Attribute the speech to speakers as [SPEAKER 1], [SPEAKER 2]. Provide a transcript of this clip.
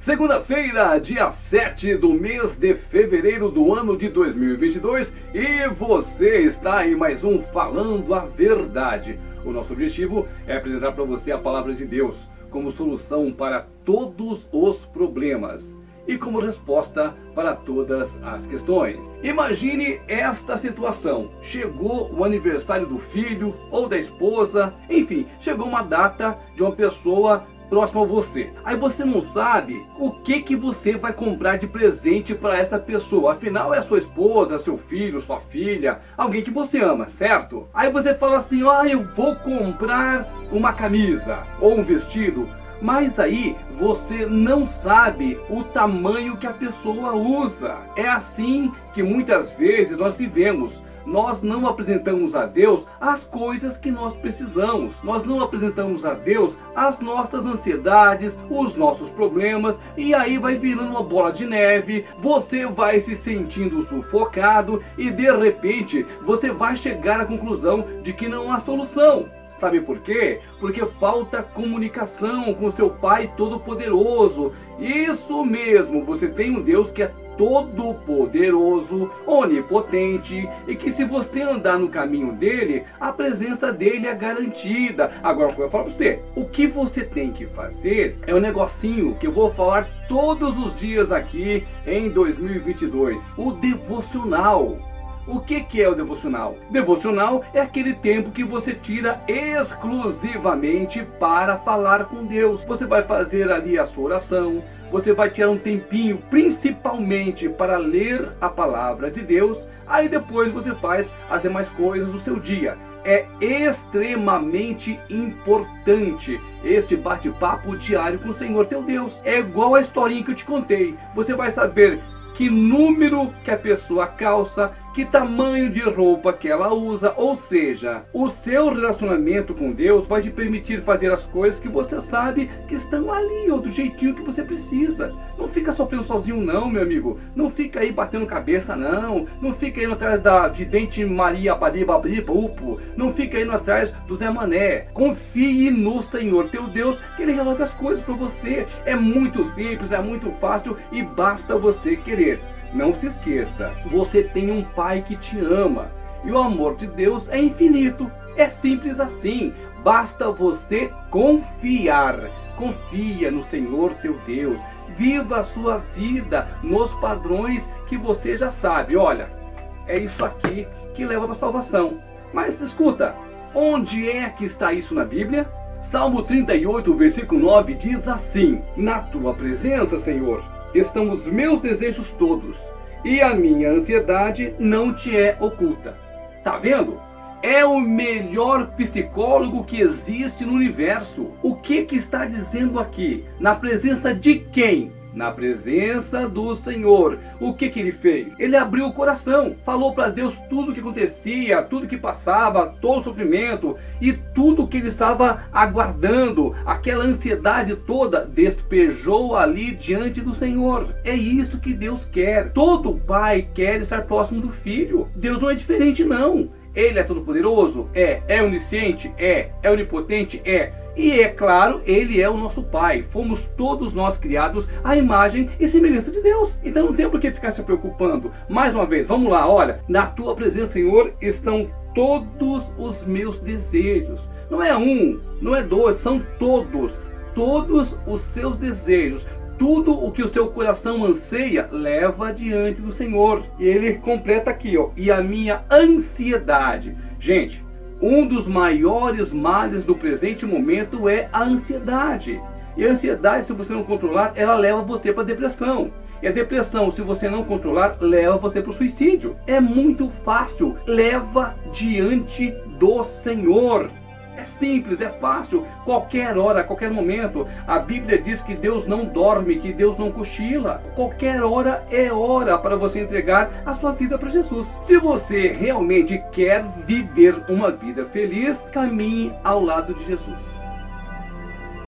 [SPEAKER 1] Segunda-feira, dia 7 do mês de fevereiro do ano de 2022 e você está em mais um Falando a Verdade. O nosso objetivo é apresentar para você a palavra de Deus como solução para todos os problemas e como resposta para todas as questões. Imagine esta situação: chegou o aniversário do filho ou da esposa, enfim, chegou uma data de uma pessoa próximo a você. Aí você não sabe o que que você vai comprar de presente para essa pessoa. Afinal é sua esposa, seu filho, sua filha, alguém que você ama, certo? Aí você fala assim: "Ah, eu vou comprar uma camisa ou um vestido". Mas aí você não sabe o tamanho que a pessoa usa. É assim que muitas vezes nós vivemos nós não apresentamos a Deus as coisas que nós precisamos. Nós não apresentamos a Deus as nossas ansiedades, os nossos problemas, e aí vai virando uma bola de neve. Você vai se sentindo sufocado e de repente você vai chegar à conclusão de que não há solução. Sabe por quê? Porque falta comunicação com seu Pai Todo-Poderoso. Isso mesmo, você tem um Deus que é todo-poderoso, onipotente e que se você andar no caminho dele, a presença dele é garantida. Agora, eu falo para você, o que você tem que fazer é um negocinho que eu vou falar todos os dias aqui em 2022, o devocional. O que, que é o devocional? Devocional é aquele tempo que você tira exclusivamente para falar com Deus. Você vai fazer ali a sua oração, você vai tirar um tempinho, principalmente para ler a palavra de Deus. Aí depois você faz as demais coisas do seu dia. É extremamente importante este bate-papo diário com o Senhor teu Deus. É igual a historinha que eu te contei. Você vai saber que número que a pessoa calça, que tamanho de roupa que ela usa, ou seja, o seu relacionamento com Deus vai te permitir fazer as coisas que você sabe que estão ali, ou do jeitinho que você precisa. Não fica sofrendo sozinho não, meu amigo. Não fica aí batendo cabeça não. Não fica indo atrás da vidente Maria Bariba Upo. Não fica indo atrás do Zé Mané. Confie no Senhor teu Deus, que ele resolve as coisas para você. É muito simples, é muito fácil e basta você querer. Não se esqueça, você tem um pai que te ama e o amor de Deus é infinito. É simples assim, basta você confiar. Confia no Senhor teu Deus. Viva a sua vida nos padrões que você já sabe. Olha, é isso aqui que leva para a salvação. Mas escuta, onde é que está isso na Bíblia? Salmo 38, versículo 9 diz assim: Na tua presença, Senhor, estão os meus desejos todos, e a minha ansiedade não te é oculta. Tá vendo? É o melhor psicólogo que existe no universo. O que que está dizendo aqui? Na presença de quem? Na presença do Senhor. O que que ele fez? Ele abriu o coração, falou para Deus tudo o que acontecia, tudo que passava, todo o sofrimento e tudo que ele estava aguardando, aquela ansiedade toda, despejou ali diante do Senhor. É isso que Deus quer. Todo pai quer estar próximo do filho. Deus não é diferente não. Ele é todo poderoso? É. É onisciente? É. É onipotente? É. E é claro, ele é o nosso Pai. Fomos todos nós criados à imagem e semelhança de Deus. Então não tem por que ficar se preocupando. Mais uma vez, vamos lá, olha. Na tua presença, Senhor, estão todos os meus desejos. Não é um, não é dois, são todos. Todos os seus desejos. Tudo o que o seu coração anseia, leva diante do Senhor. E ele completa aqui, ó. E a minha ansiedade. Gente, um dos maiores males do presente momento é a ansiedade. E a ansiedade, se você não controlar, ela leva você para a depressão. E a depressão, se você não controlar, leva você para o suicídio. É muito fácil, leva diante do Senhor. É simples, é fácil, qualquer hora, qualquer momento. A Bíblia diz que Deus não dorme, que Deus não cochila. Qualquer hora é hora para você entregar a sua vida para Jesus. Se você realmente quer viver uma vida feliz, caminhe ao lado de Jesus.